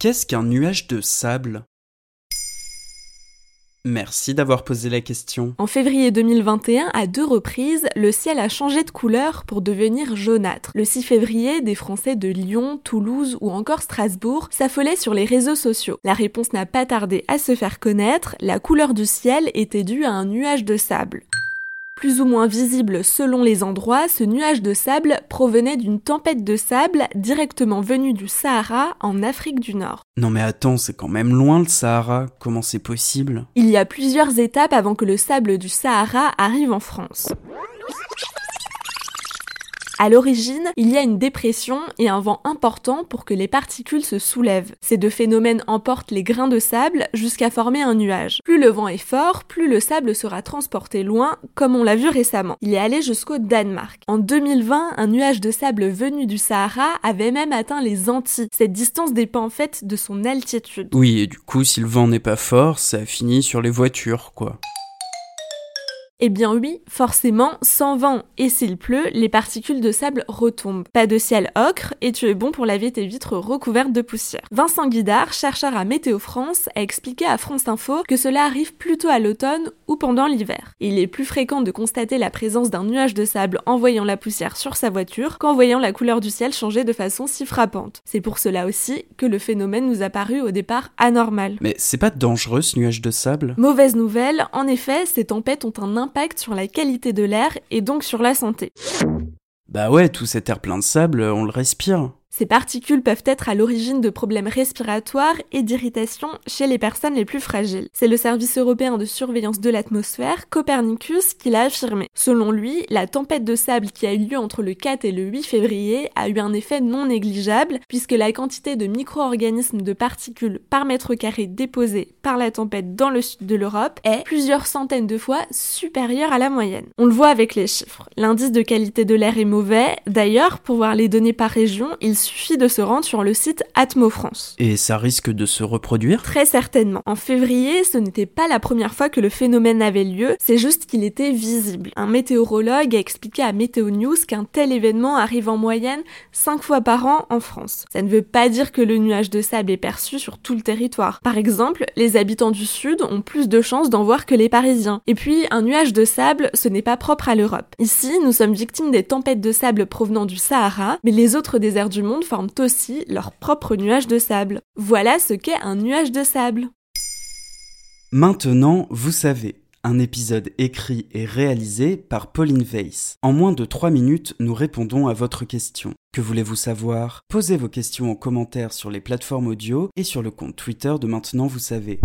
Qu'est-ce qu'un nuage de sable? Merci d'avoir posé la question. En février 2021, à deux reprises, le ciel a changé de couleur pour devenir jaunâtre. Le 6 février, des Français de Lyon, Toulouse ou encore Strasbourg s'affolaient sur les réseaux sociaux. La réponse n'a pas tardé à se faire connaître, la couleur du ciel était due à un nuage de sable. Plus ou moins visible selon les endroits, ce nuage de sable provenait d'une tempête de sable directement venue du Sahara en Afrique du Nord. Non mais attends, c'est quand même loin le Sahara, comment c'est possible? Il y a plusieurs étapes avant que le sable du Sahara arrive en France. À l'origine, il y a une dépression et un vent important pour que les particules se soulèvent. Ces deux phénomènes emportent les grains de sable jusqu'à former un nuage. Plus le vent est fort, plus le sable sera transporté loin, comme on l'a vu récemment. Il est allé jusqu'au Danemark. En 2020, un nuage de sable venu du Sahara avait même atteint les Antilles. Cette distance dépend en fait de son altitude. Oui, et du coup, si le vent n'est pas fort, ça finit sur les voitures, quoi. Eh bien oui, forcément, sans vent et s'il pleut, les particules de sable retombent. Pas de ciel ocre et tu es bon pour laver tes vitres recouvertes de poussière. Vincent Guidard, chercheur à Météo France, a expliqué à France Info que cela arrive plutôt à l'automne ou pendant l'hiver. Il est plus fréquent de constater la présence d'un nuage de sable en voyant la poussière sur sa voiture qu'en voyant la couleur du ciel changer de façon si frappante. C'est pour cela aussi que le phénomène nous a paru au départ anormal. Mais c'est pas dangereux ce nuage de sable? Mauvaise nouvelle, en effet, ces tempêtes ont un impact sur la qualité de l'air et donc sur la santé. Bah ouais, tout cet air plein de sable, on le respire. Ces particules peuvent être à l'origine de problèmes respiratoires et d'irritation chez les personnes les plus fragiles. C'est le service européen de surveillance de l'atmosphère, Copernicus, qui l'a affirmé. Selon lui, la tempête de sable qui a eu lieu entre le 4 et le 8 février a eu un effet non négligeable puisque la quantité de micro-organismes de particules par mètre carré déposées par la tempête dans le sud de l'Europe est plusieurs centaines de fois supérieure à la moyenne. On le voit avec les chiffres. L'indice de qualité de l'air est mauvais. D'ailleurs, pour voir les données par région, il suffit de se rendre sur le site Atmo France. Et ça risque de se reproduire? Très certainement. En février, ce n'était pas la première fois que le phénomène avait lieu, c'est juste qu'il était visible. Un météorologue a expliqué à Météo News qu'un tel événement arrive en moyenne 5 fois par an en France. Ça ne veut pas dire que le nuage de sable est perçu sur tout le territoire. Par exemple, les habitants du sud ont plus de chances d'en voir que les parisiens. Et puis, un nuage de sable, ce n'est pas propre à l'Europe. Ici, nous sommes victimes des tempêtes de sable provenant du Sahara, mais les autres déserts du forment aussi leur propre nuage de sable. Voilà ce qu'est un nuage de sable. Maintenant, vous savez. Un épisode écrit et réalisé par Pauline Weiss. En moins de 3 minutes, nous répondons à votre question. Que voulez-vous savoir? Posez vos questions en commentaire sur les plateformes audio et sur le compte Twitter de Maintenant Vous savez.